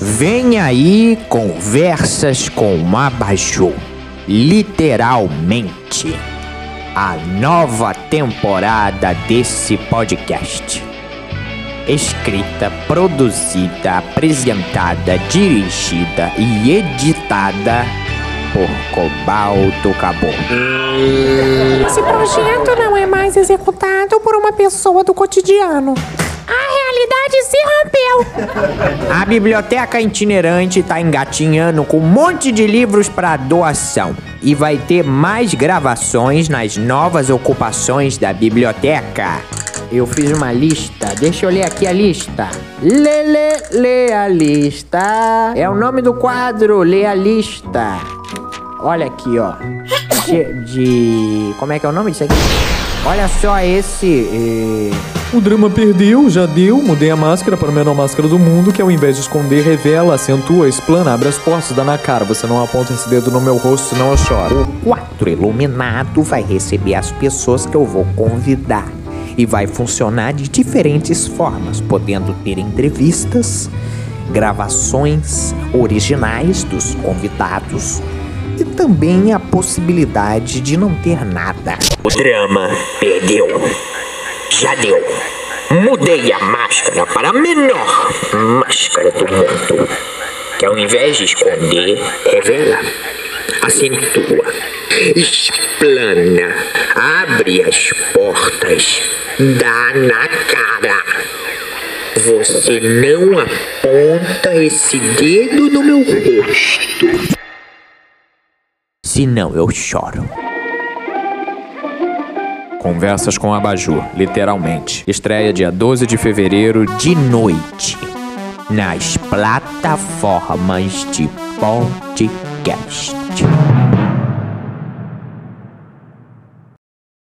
Vem aí conversas com Abajur, literalmente. A nova temporada desse podcast. Escrita, produzida, apresentada, dirigida e editada por Cobalto Caboclo. Esse projeto não é mais executado por uma pessoa do cotidiano. A realidade se rompeu. A biblioteca itinerante tá engatinhando com um monte de livros para doação. E vai ter mais gravações nas novas ocupações da biblioteca. Eu fiz uma lista, deixa eu ler aqui a lista. Lê, lê, lê a lista. É o nome do quadro, lê a lista. Olha aqui, ó. De. de- como é que é o nome disso aqui? Olha só esse. eh, O drama perdeu, já deu, mudei a máscara para a menor máscara do mundo, que ao invés de esconder, revela, acentua, explana, abre as portas, dá na cara. Você não aponta esse dedo no meu rosto, senão eu choro. O quadro iluminado vai receber as pessoas que eu vou convidar e vai funcionar de diferentes formas, podendo ter entrevistas, gravações originais dos convidados e também a possibilidade de não ter nada. O drama perdeu. Já deu. Mudei a máscara para a menor máscara do mundo. Que ao invés de esconder, revela, acentua, explana, abre as portas, dá na cara. Você não aponta esse dedo no meu rosto. Senão eu choro. Conversas com Abajur, literalmente. Estreia dia 12 de fevereiro De noite, nas plataformas de podcast.